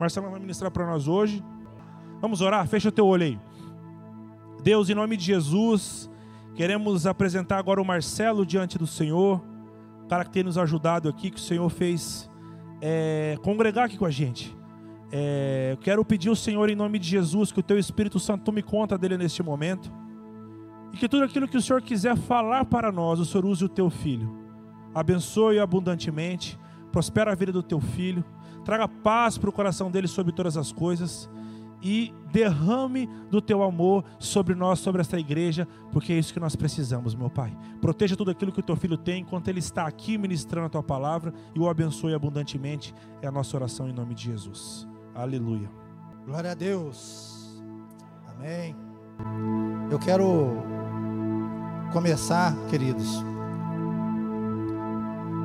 Marcelo vai ministrar para nós hoje. Vamos orar? Fecha teu olho aí. Deus, em nome de Jesus, queremos apresentar agora o Marcelo diante do Senhor, cara que tem nos ajudado aqui, que o Senhor fez é, congregar aqui com a gente. É, quero pedir ao Senhor, em nome de Jesus, que o teu Espírito Santo tome conta dele neste momento. E que tudo aquilo que o Senhor quiser falar para nós, o Senhor use o teu filho. Abençoe abundantemente, prospera a vida do teu filho, traga paz para o coração dele sobre todas as coisas e derrame do teu amor sobre nós, sobre esta igreja, porque é isso que nós precisamos, meu Pai. Proteja tudo aquilo que o teu filho tem enquanto ele está aqui ministrando a tua palavra e o abençoe abundantemente. É a nossa oração em nome de Jesus. Aleluia. Glória a Deus. Amém. Eu quero começar, queridos,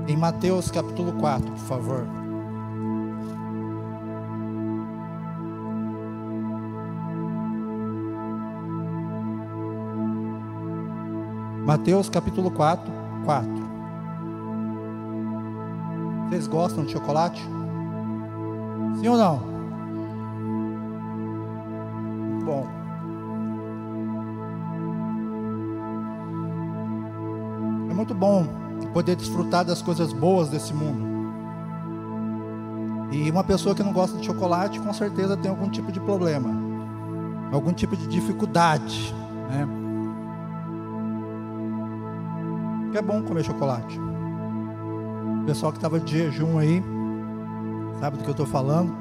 em Mateus capítulo 4, por favor. Mateus capítulo 4, 4. Vocês gostam de chocolate? Sim ou não? Bom. É muito bom poder desfrutar das coisas boas desse mundo. E uma pessoa que não gosta de chocolate, com certeza tem algum tipo de problema, algum tipo de dificuldade, né? É bom comer chocolate. O pessoal que estava de jejum aí, sabe do que eu estou falando?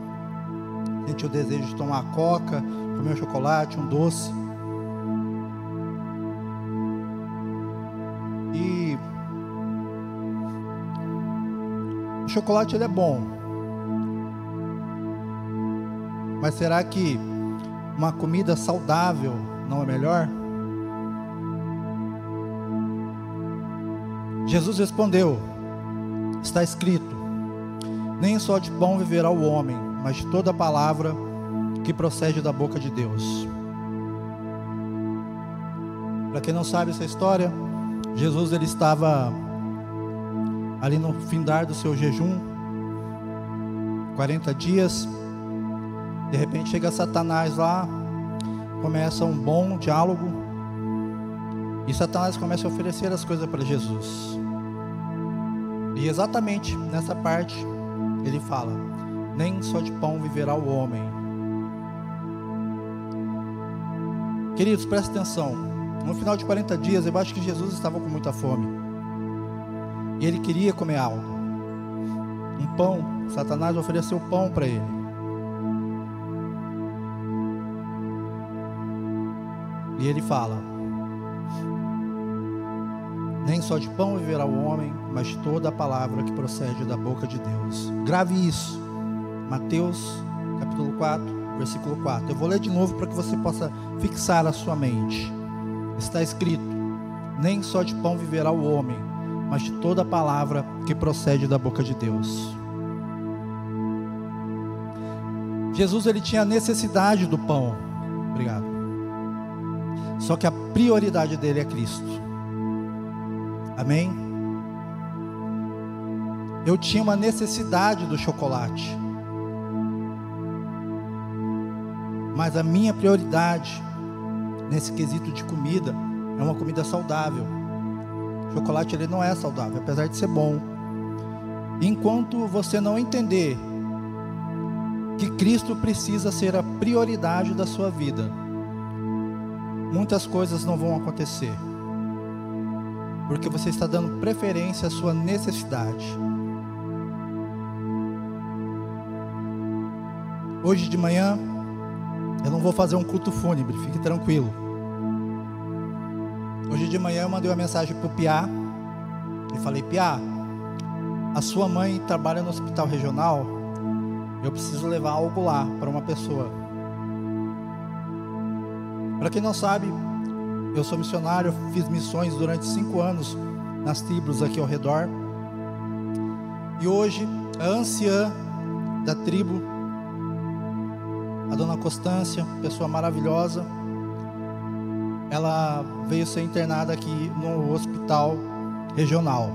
Sentiu o desejo de tomar coca, comer um chocolate, um doce. E o chocolate ele é bom. Mas será que uma comida saudável não é melhor? Jesus respondeu: Está escrito: Nem só de pão viverá o homem, mas de toda palavra que procede da boca de Deus. Para quem não sabe essa história, Jesus ele estava ali no findar do seu jejum, 40 dias. De repente chega Satanás lá, começa um bom diálogo, e Satanás começa a oferecer as coisas para Jesus. E exatamente nessa parte ele fala: Nem só de pão viverá o homem. Queridos, presta atenção. No final de 40 dias, eu acho que Jesus estava com muita fome. E ele queria comer algo. Um pão. Satanás ofereceu pão para ele. E ele fala: nem só de pão viverá o homem, mas de toda a palavra que procede da boca de Deus. Grave isso. Mateus, capítulo 4, versículo 4. Eu vou ler de novo para que você possa fixar a sua mente. Está escrito: Nem só de pão viverá o homem, mas de toda a palavra que procede da boca de Deus. Jesus ele tinha necessidade do pão. Obrigado. Só que a prioridade dele é Cristo. Amém? Eu tinha uma necessidade do chocolate. Mas a minha prioridade nesse quesito de comida é uma comida saudável. Chocolate ele não é saudável, apesar de ser bom. Enquanto você não entender que Cristo precisa ser a prioridade da sua vida, muitas coisas não vão acontecer porque você está dando preferência à sua necessidade. Hoje de manhã, eu não vou fazer um culto fúnebre, fique tranquilo. Hoje de manhã eu mandei uma mensagem para o Piá e falei: Piá, a sua mãe trabalha no hospital regional, eu preciso levar algo lá para uma pessoa. Para quem não sabe, eu sou missionário, fiz missões durante cinco anos nas tribos aqui ao redor. E hoje, a anciã da tribo, a dona Constância, pessoa maravilhosa, ela veio ser internada aqui no hospital regional.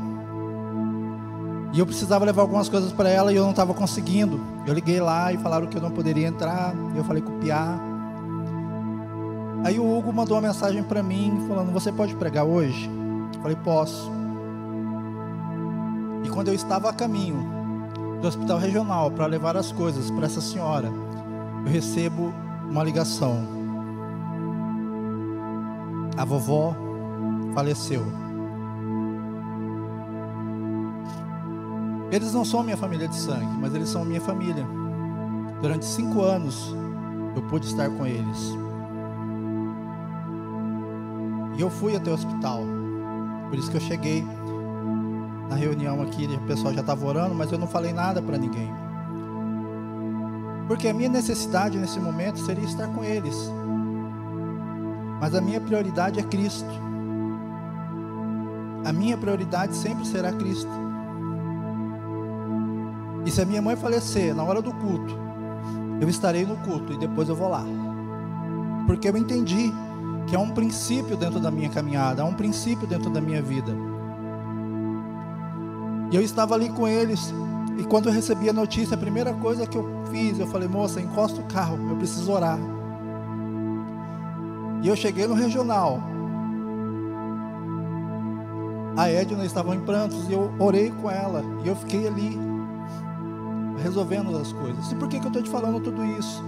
E eu precisava levar algumas coisas para ela e eu não estava conseguindo. Eu liguei lá e falaram que eu não poderia entrar. Eu falei com o Piá. Aí o Hugo mandou uma mensagem para mim falando: Você pode pregar hoje? Eu falei: Posso. E quando eu estava a caminho do hospital regional para levar as coisas para essa senhora, eu recebo uma ligação. A vovó faleceu. Eles não são minha família de sangue, mas eles são minha família. Durante cinco anos eu pude estar com eles. E eu fui até o hospital. Por isso que eu cheguei na reunião aqui, o pessoal já estava orando, mas eu não falei nada para ninguém. Porque a minha necessidade nesse momento seria estar com eles. Mas a minha prioridade é Cristo. A minha prioridade sempre será Cristo. E se a minha mãe falecer na hora do culto, eu estarei no culto e depois eu vou lá. Porque eu entendi que é um princípio dentro da minha caminhada, é um princípio dentro da minha vida. E eu estava ali com eles, e quando eu recebi a notícia, a primeira coisa que eu fiz, eu falei, moça, encosta o carro, eu preciso orar. E eu cheguei no regional. A Edna estava em prantos e eu orei com ela. E eu fiquei ali, resolvendo as coisas. E por que, que eu estou te falando tudo isso?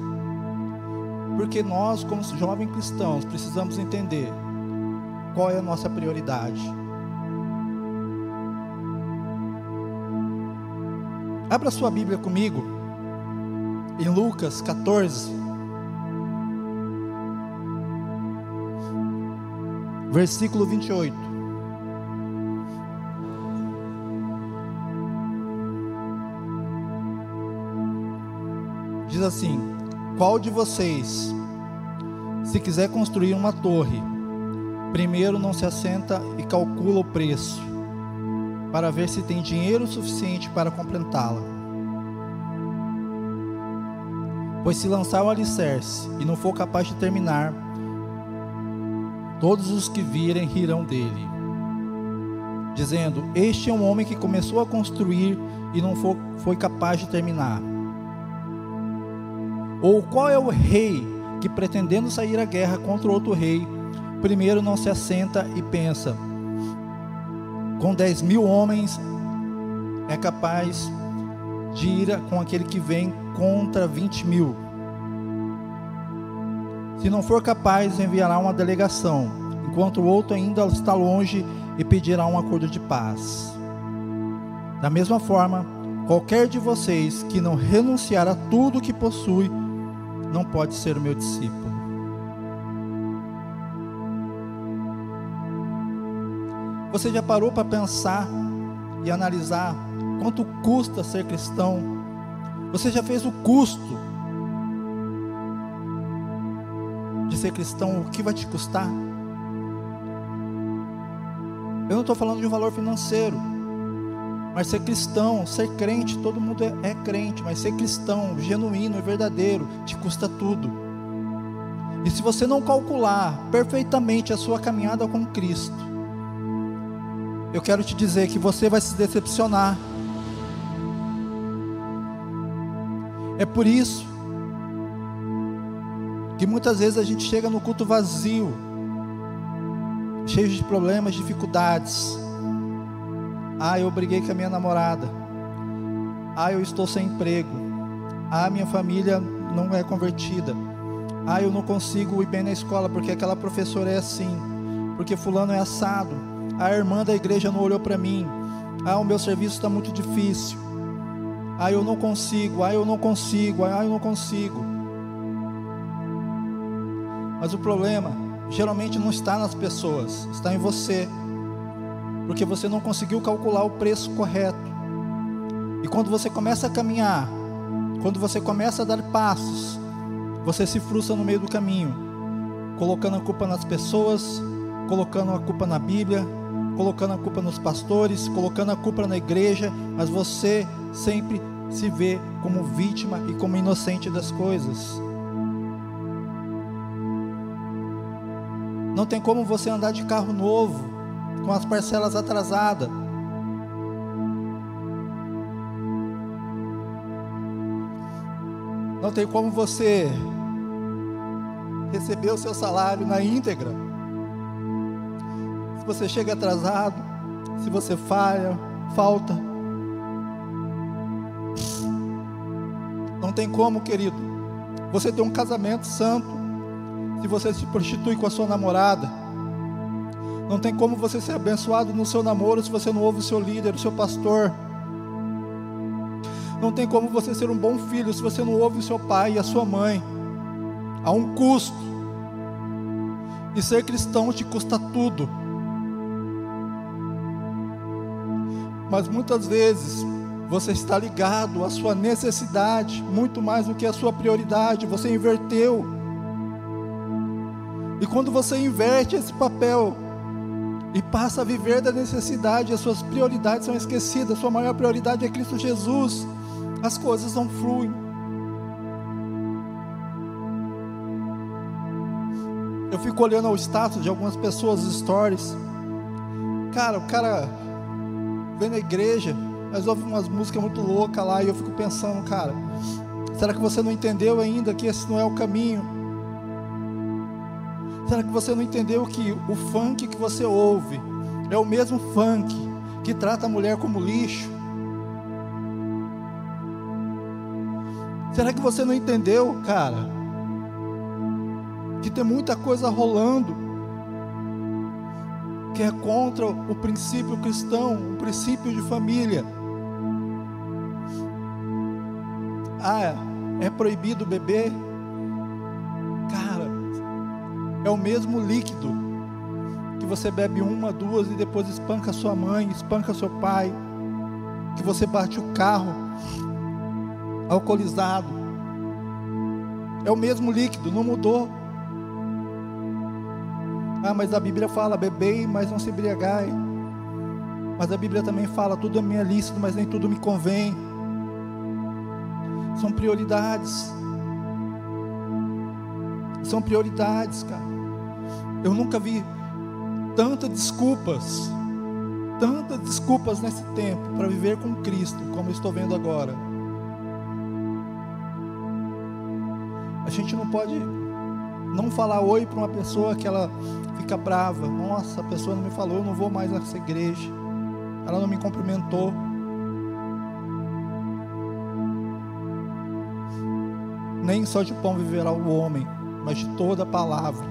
Porque nós, como jovens cristãos, precisamos entender qual é a nossa prioridade. Abra sua Bíblia comigo em Lucas 14, versículo 28. Diz assim: Qual de vocês, se quiser construir uma torre, primeiro não se assenta e calcula o preço? para ver se tem dinheiro suficiente para completá-la. Pois se lançar o alicerce e não for capaz de terminar, todos os que virem rirão dele, dizendo: Este é um homem que começou a construir e não foi, capaz de terminar. Ou qual é o rei que, pretendendo sair à guerra contra outro rei, primeiro não se assenta e pensa: com 10 mil homens é capaz de ir com aquele que vem contra 20 mil. Se não for capaz, enviará uma delegação, enquanto o outro ainda está longe e pedirá um acordo de paz. Da mesma forma, qualquer de vocês que não renunciar a tudo que possui, não pode ser o meu discípulo. Você já parou para pensar e analisar quanto custa ser cristão? Você já fez o custo de ser cristão? O que vai te custar? Eu não estou falando de um valor financeiro, mas ser cristão, ser crente, todo mundo é, é crente, mas ser cristão, genuíno e verdadeiro, te custa tudo. E se você não calcular perfeitamente a sua caminhada com Cristo, eu quero te dizer que você vai se decepcionar. É por isso que muitas vezes a gente chega no culto vazio, cheio de problemas, dificuldades. Ah, eu briguei com a minha namorada. Ah, eu estou sem emprego. Ah, minha família não é convertida. Ah, eu não consigo ir bem na escola porque aquela professora é assim, porque fulano é assado a irmã da igreja não olhou para mim. Ah, o meu serviço está muito difícil. Ah, eu não consigo. Ah, eu não consigo. Ah, eu não consigo. Mas o problema geralmente não está nas pessoas, está em você. Porque você não conseguiu calcular o preço correto. E quando você começa a caminhar, quando você começa a dar passos, você se frustra no meio do caminho, colocando a culpa nas pessoas, colocando a culpa na Bíblia, colocando a culpa nos pastores, colocando a culpa na igreja, mas você sempre se vê como vítima e como inocente das coisas. Não tem como você andar de carro novo, com as parcelas atrasadas. Não tem como você receber o seu salário na íntegra. Se você chega atrasado, se você falha, falta. Não tem como, querido. Você tem um casamento santo. Se você se prostitui com a sua namorada, não tem como você ser abençoado no seu namoro se você não ouve o seu líder, o seu pastor. Não tem como você ser um bom filho se você não ouve o seu pai e a sua mãe. Há um custo. E ser cristão te custa tudo. Mas muitas vezes você está ligado à sua necessidade muito mais do que à sua prioridade. Você inverteu. E quando você inverte esse papel e passa a viver da necessidade, as suas prioridades são esquecidas. Sua maior prioridade é Cristo Jesus. As coisas não fluem. Eu fico olhando ao status de algumas pessoas, stories. Cara, o cara vem na igreja, mas ouve umas músicas muito loucas lá e eu fico pensando, cara, será que você não entendeu ainda que esse não é o caminho? Será que você não entendeu que o funk que você ouve é o mesmo funk que trata a mulher como lixo? Será que você não entendeu, cara? que tem muita coisa rolando que é contra o princípio cristão, o princípio de família. Ah, é proibido beber? É o mesmo líquido que você bebe uma, duas e depois espanca sua mãe, espanca seu pai, que você bate o carro alcoolizado. É o mesmo líquido, não mudou. Ah, mas a Bíblia fala: bebei, mas não se embriagai. Mas a Bíblia também fala: tudo é minha lícito, mas nem tudo me convém. São prioridades. São prioridades, cara. Eu nunca vi tantas desculpas, tantas desculpas nesse tempo para viver com Cristo, como eu estou vendo agora. A gente não pode não falar oi para uma pessoa que ela fica brava. Nossa, a pessoa não me falou, eu não vou mais nessa igreja. Ela não me cumprimentou. Nem só de pão viverá o homem, mas de toda palavra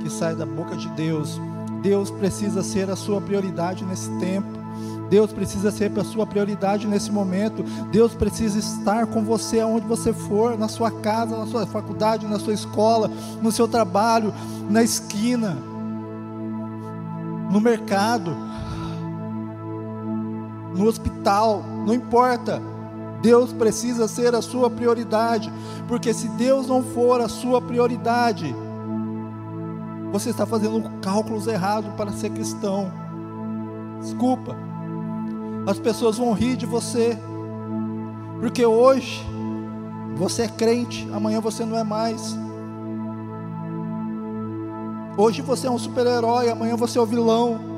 que sai da boca de Deus. Deus precisa ser a sua prioridade nesse tempo. Deus precisa ser a sua prioridade nesse momento. Deus precisa estar com você aonde você for, na sua casa, na sua faculdade, na sua escola, no seu trabalho, na esquina, no mercado, no hospital, não importa. Deus precisa ser a sua prioridade, porque se Deus não for a sua prioridade, você está fazendo cálculos errados para ser cristão. Desculpa. As pessoas vão rir de você. Porque hoje você é crente, amanhã você não é mais. Hoje você é um super-herói, amanhã você é o vilão.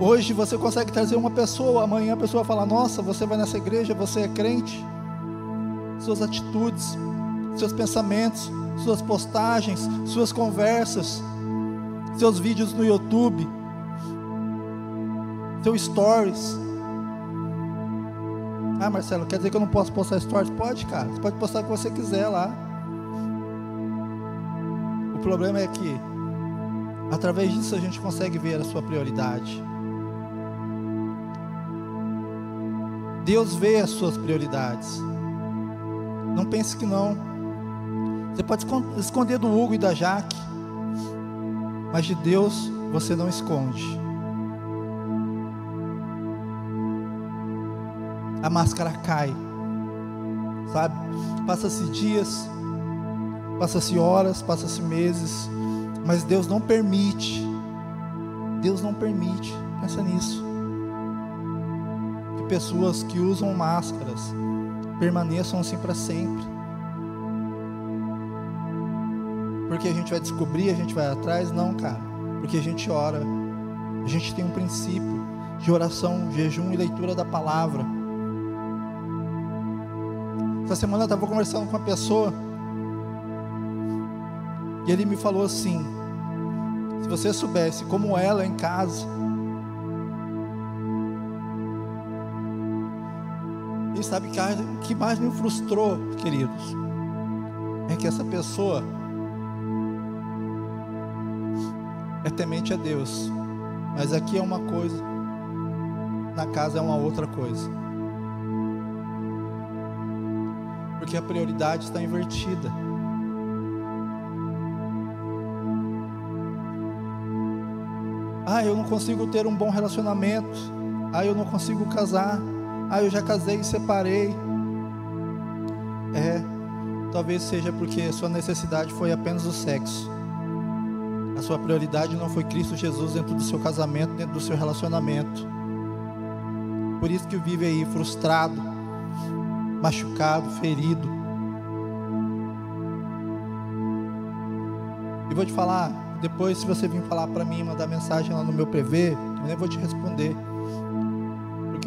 Hoje você consegue trazer uma pessoa, amanhã a pessoa fala: Nossa, você vai nessa igreja, você é crente. Suas atitudes, seus pensamentos, suas postagens, suas conversas, seus vídeos no YouTube, seus stories. Ah, Marcelo, quer dizer que eu não posso postar stories? Pode, cara. Você pode postar o que você quiser lá. O problema é que, através disso, a gente consegue ver a sua prioridade. Deus vê as suas prioridades. Não pense que não. Você pode esconder do Hugo e da Jaque, mas de Deus você não esconde. A máscara cai, sabe? Passa-se dias, passa-se horas, passa-se meses, mas Deus não permite. Deus não permite. Pensa nisso. Pessoas que usam máscaras permaneçam assim para sempre. porque a gente vai descobrir, a gente vai atrás, não, cara, porque a gente ora, a gente tem um princípio, de oração, jejum e leitura da palavra. Essa semana eu estava conversando com uma pessoa e ele me falou assim: se você soubesse como ela em casa, e sabe que que mais me frustrou, queridos, é que essa pessoa é temente a Deus, mas aqui é uma coisa, na casa é uma outra coisa. Porque a prioridade está invertida. Ah, eu não consigo ter um bom relacionamento. Ah, eu não consigo casar. Ah, eu já casei e separei. É, talvez seja porque a sua necessidade foi apenas o sexo. A sua prioridade não foi Cristo Jesus dentro do seu casamento, dentro do seu relacionamento. Por isso que vive aí frustrado, machucado, ferido. E vou te falar, depois se você vir falar para mim, mandar mensagem lá no meu PV, eu nem vou te responder.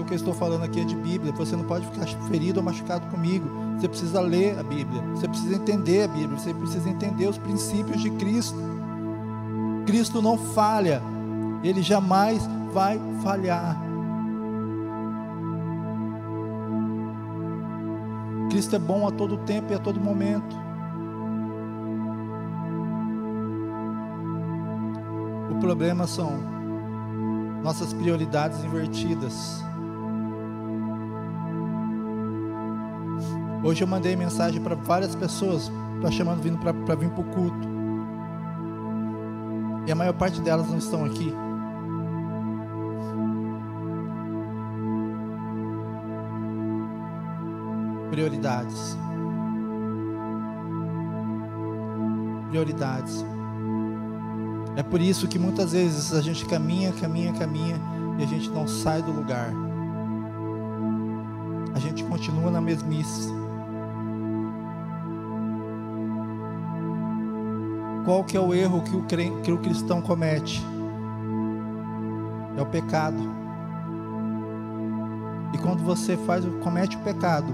O que eu estou falando aqui é de Bíblia. Você não pode ficar ferido ou machucado comigo. Você precisa ler a Bíblia. Você precisa entender a Bíblia. Você precisa entender os princípios de Cristo. Cristo não falha. Ele jamais vai falhar. Cristo é bom a todo tempo e a todo momento. O problema são nossas prioridades invertidas. Hoje eu mandei mensagem para várias pessoas, para chamando vindo para vir para o culto. E a maior parte delas não estão aqui. Prioridades. Prioridades. É por isso que muitas vezes a gente caminha, caminha, caminha e a gente não sai do lugar. A gente continua na mesmice. Qual que é o erro que o, que o cristão comete? É o pecado. E quando você faz, comete o pecado,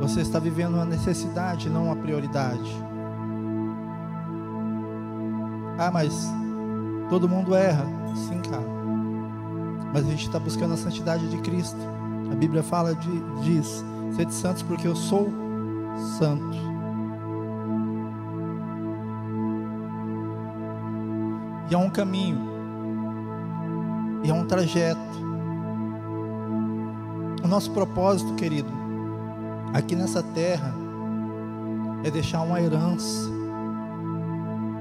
você está vivendo uma necessidade, não uma prioridade. Ah, mas todo mundo erra. Sim, cara. Mas a gente está buscando a santidade de Cristo. A Bíblia fala de, diz: sede santos porque eu sou santo. E é um caminho. E é um trajeto. O nosso propósito, querido, aqui nessa terra é deixar uma herança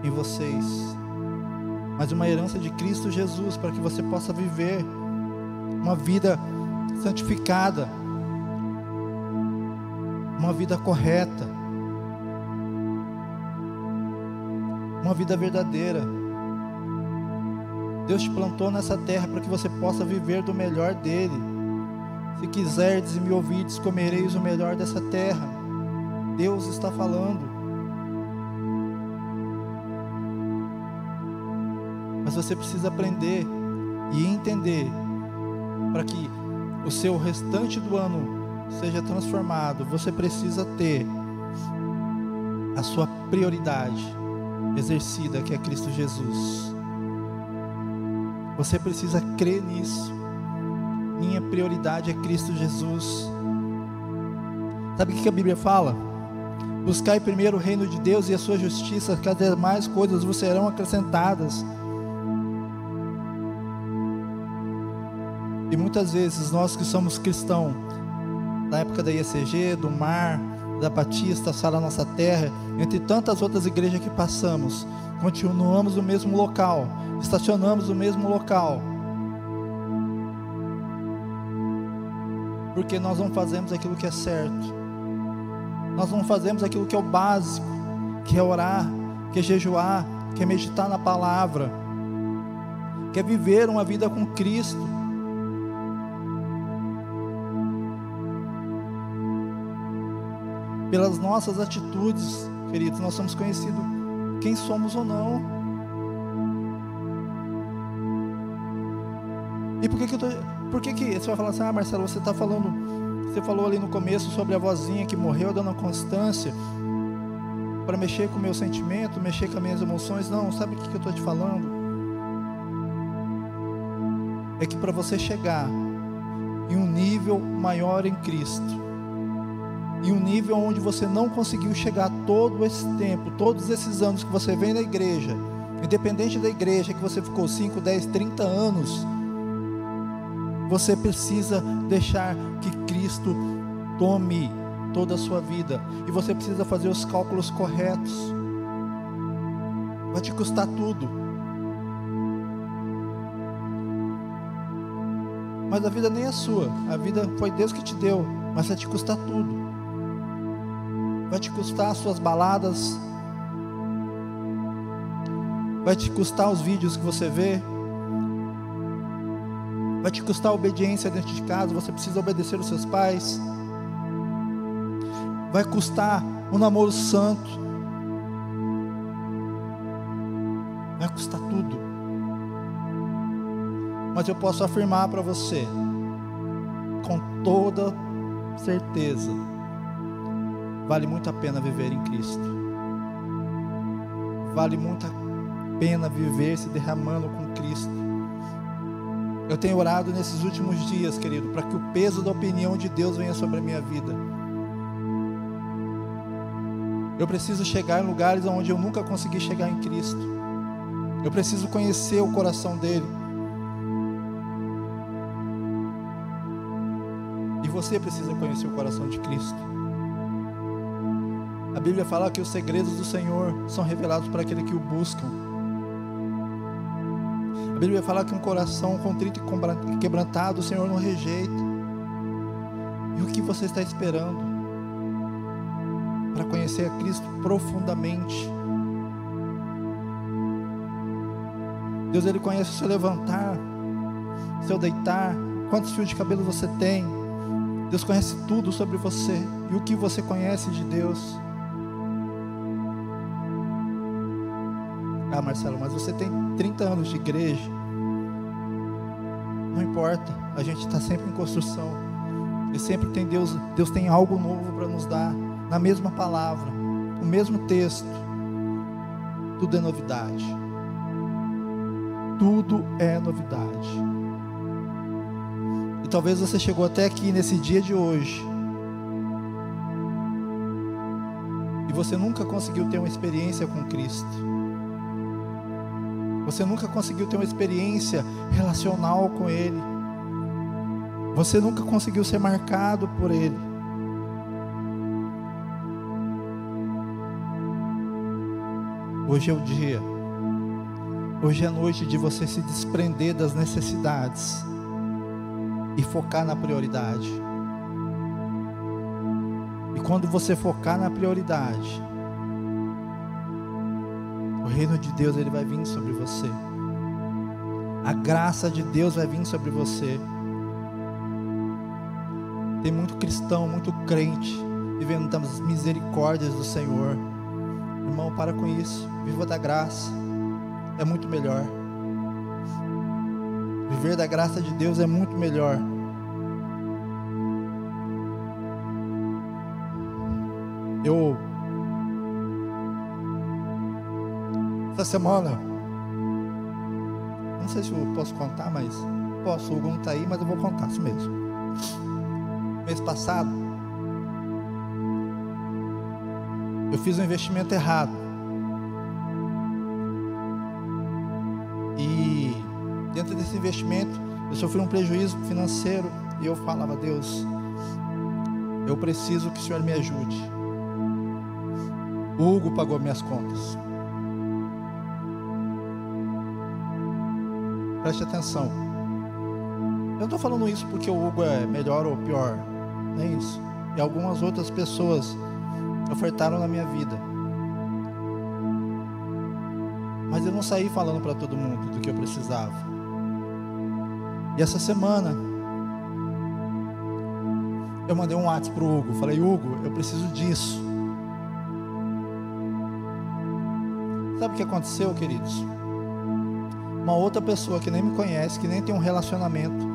em vocês, mas uma herança de Cristo Jesus para que você possa viver uma vida santificada, uma vida correta, uma vida verdadeira. Deus te plantou nessa terra para que você possa viver do melhor dele. Se quiserdes e me ouvides, comereis o melhor dessa terra. Deus está falando. Mas você precisa aprender e entender para que o seu restante do ano seja transformado. Você precisa ter a sua prioridade exercida, que é Cristo Jesus. Você precisa crer nisso minha prioridade é Cristo Jesus. Sabe o que a Bíblia fala? Buscai primeiro o reino de Deus e a sua justiça, que as demais coisas vos serão acrescentadas. E muitas vezes nós que somos cristãos, na época da IECG, do Mar, da Batista, Sala Nossa Terra, entre tantas outras igrejas que passamos, continuamos no mesmo local, estacionamos no mesmo local porque nós não fazemos aquilo que é certo, nós não fazemos aquilo que é o básico, que é orar, que é jejuar, que é meditar na palavra, que é viver uma vida com Cristo. Pelas nossas atitudes, queridos, nós somos conhecidos quem somos ou não. E por que, que tô. Por que, que você vai falar assim, ah, Marcelo, você está falando. Você falou ali no começo sobre a vozinha que morreu, dando constância para mexer com o meu sentimento, mexer com as minhas emoções. Não, sabe o que, que eu estou te falando? É que para você chegar em um nível maior em Cristo, em um nível onde você não conseguiu chegar todo esse tempo, todos esses anos que você vem na igreja, independente da igreja que você ficou 5, 10, 30 anos, você precisa deixar que Cristo tome toda a sua vida. E você precisa fazer os cálculos corretos. Vai te custar tudo. Mas a vida nem é sua. A vida foi Deus que te deu. Mas vai te custar tudo. Vai te custar as suas baladas. Vai te custar os vídeos que você vê vai te custar obediência dentro de casa, você precisa obedecer os seus pais. Vai custar um namoro santo. Vai custar tudo. Mas eu posso afirmar para você, com toda certeza, vale muito a pena viver em Cristo. Vale muito a pena viver se derramando com Cristo. Eu tenho orado nesses últimos dias, querido, para que o peso da opinião de Deus venha sobre a minha vida. Eu preciso chegar em lugares onde eu nunca consegui chegar em Cristo. Eu preciso conhecer o coração dele. E você precisa conhecer o coração de Cristo. A Bíblia fala que os segredos do Senhor são revelados para aquele que o buscam. A Bíblia fala que um coração contrito e quebrantado o Senhor não rejeita. E o que você está esperando para conhecer a Cristo profundamente? Deus ele conhece o seu levantar, o seu deitar, quantos fios de cabelo você tem. Deus conhece tudo sobre você e o que você conhece de Deus. Ah, Marcelo, mas você tem 30 anos de igreja. Não importa, a gente está sempre em construção. E sempre tem Deus, Deus tem algo novo para nos dar, na mesma palavra, o mesmo texto. Tudo é novidade. Tudo é novidade. E talvez você chegou até aqui nesse dia de hoje. E você nunca conseguiu ter uma experiência com Cristo. Você nunca conseguiu ter uma experiência relacional com Ele. Você nunca conseguiu ser marcado por Ele. Hoje é o dia. Hoje é a noite de você se desprender das necessidades e focar na prioridade. E quando você focar na prioridade, reino de Deus ele vai vir sobre você. A graça de Deus vai vir sobre você. Tem muito cristão, muito crente vivendo das misericórdias do Senhor. Irmão, para com isso. Viva da graça. É muito melhor. Viver da graça de Deus é muito melhor. Eu essa semana, não sei se eu posso contar, mas posso, o Hugo não está aí, mas eu vou contar isso mesmo. Mês passado, eu fiz um investimento errado. E dentro desse investimento, eu sofri um prejuízo financeiro e eu falava, Deus, eu preciso que o Senhor me ajude. O Hugo pagou minhas contas. Preste atenção. Eu não estou falando isso porque o Hugo é melhor ou pior. Não é isso. E algumas outras pessoas ofertaram na minha vida. Mas eu não saí falando para todo mundo do que eu precisava. E essa semana eu mandei um WhatsApp pro Hugo. Falei, Hugo, eu preciso disso. Sabe o que aconteceu, queridos? Uma outra pessoa que nem me conhece, que nem tem um relacionamento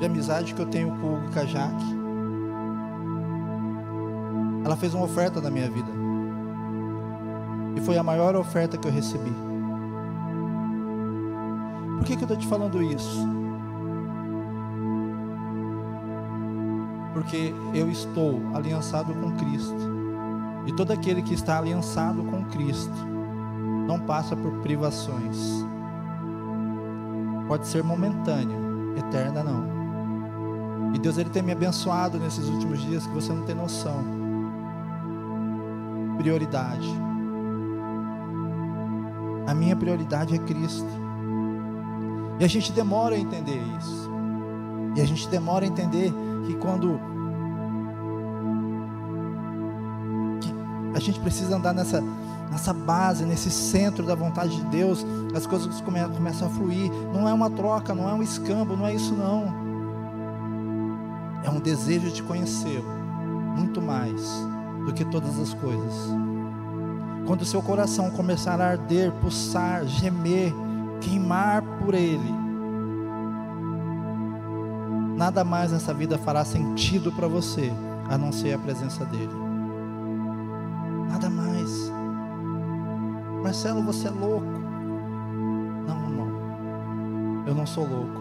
de amizade que eu tenho com o Hugo Kajak, ela fez uma oferta na minha vida. E foi a maior oferta que eu recebi. Por que, que eu estou te falando isso? Porque eu estou aliançado com Cristo. E todo aquele que está aliançado com Cristo não passa por privações. Pode ser momentânea, eterna não. E Deus ele tem me abençoado nesses últimos dias que você não tem noção. Prioridade. A minha prioridade é Cristo. E a gente demora a entender isso. E a gente demora a entender que quando que a gente precisa andar nessa nessa base, nesse centro da vontade de Deus, as coisas começam a fluir. Não é uma troca, não é um escambo, não é isso não. É um desejo de conhecê-lo muito mais do que todas as coisas. Quando o seu coração começar a arder, pulsar, gemer, queimar por Ele, nada mais nessa vida fará sentido para você a não ser a presença dEle. Marcelo, você é louco. Não, não. Eu não sou louco.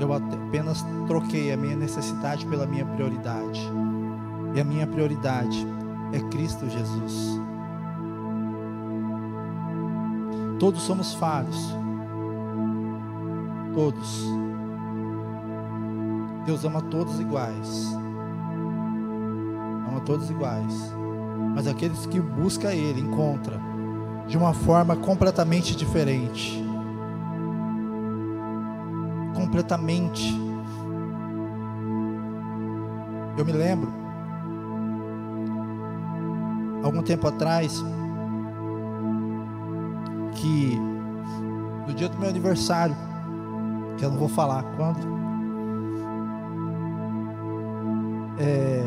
Eu apenas troquei a minha necessidade pela minha prioridade. E a minha prioridade é Cristo Jesus. Todos somos falhos. Todos. Deus ama todos iguais. Ama todos iguais. Mas aqueles que buscam Ele, encontra de uma forma completamente diferente. Completamente. Eu me lembro, algum tempo atrás, que no dia do meu aniversário, que eu não vou falar quando, é,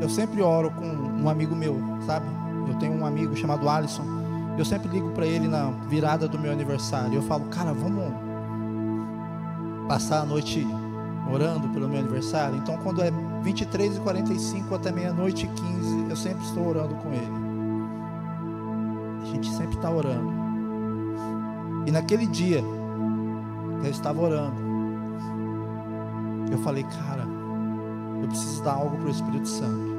eu sempre oro com um amigo meu, sabe? Eu tenho um amigo chamado Alisson. Eu sempre ligo para ele na virada do meu aniversário. Eu falo, cara, vamos passar a noite orando pelo meu aniversário. Então, quando é 23 e 45 até meia-noite e 15, eu sempre estou orando com ele. A gente sempre está orando. E naquele dia, eu estava orando. Eu falei, cara, eu preciso dar algo para o Espírito Santo.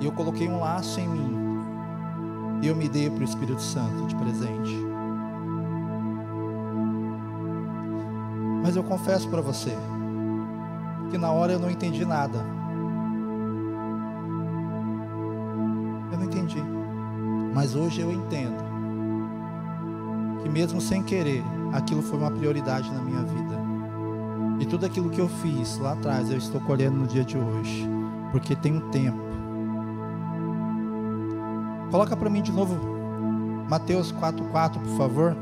E eu coloquei um laço em mim. E eu me dei para o Espírito Santo de presente. Mas eu confesso para você que na hora eu não entendi nada. Eu não entendi. Mas hoje eu entendo que mesmo sem querer, aquilo foi uma prioridade na minha vida. E tudo aquilo que eu fiz lá atrás, eu estou colhendo no dia de hoje, porque tem um tempo Coloca para mim de novo Mateus 4:4, por favor.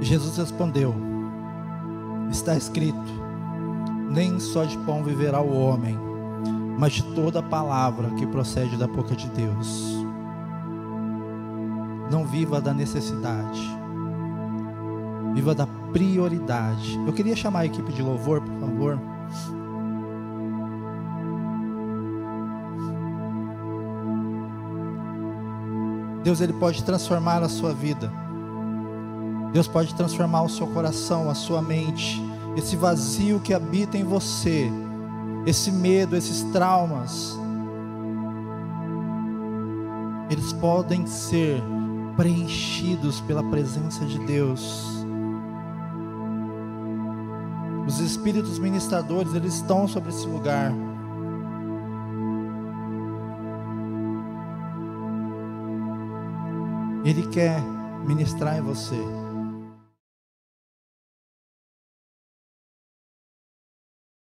Jesus respondeu: Está escrito: Nem só de pão viverá o homem, mas de toda palavra que procede da boca de Deus. Não viva da necessidade, viva da prioridade. Eu queria chamar a equipe de louvor, por favor. Deus ele pode transformar a sua vida. Deus pode transformar o seu coração, a sua mente, esse vazio que habita em você, esse medo, esses traumas. Eles podem ser preenchidos pela presença de Deus. Os espíritos ministradores, eles estão sobre esse lugar. Ele quer ministrar em você.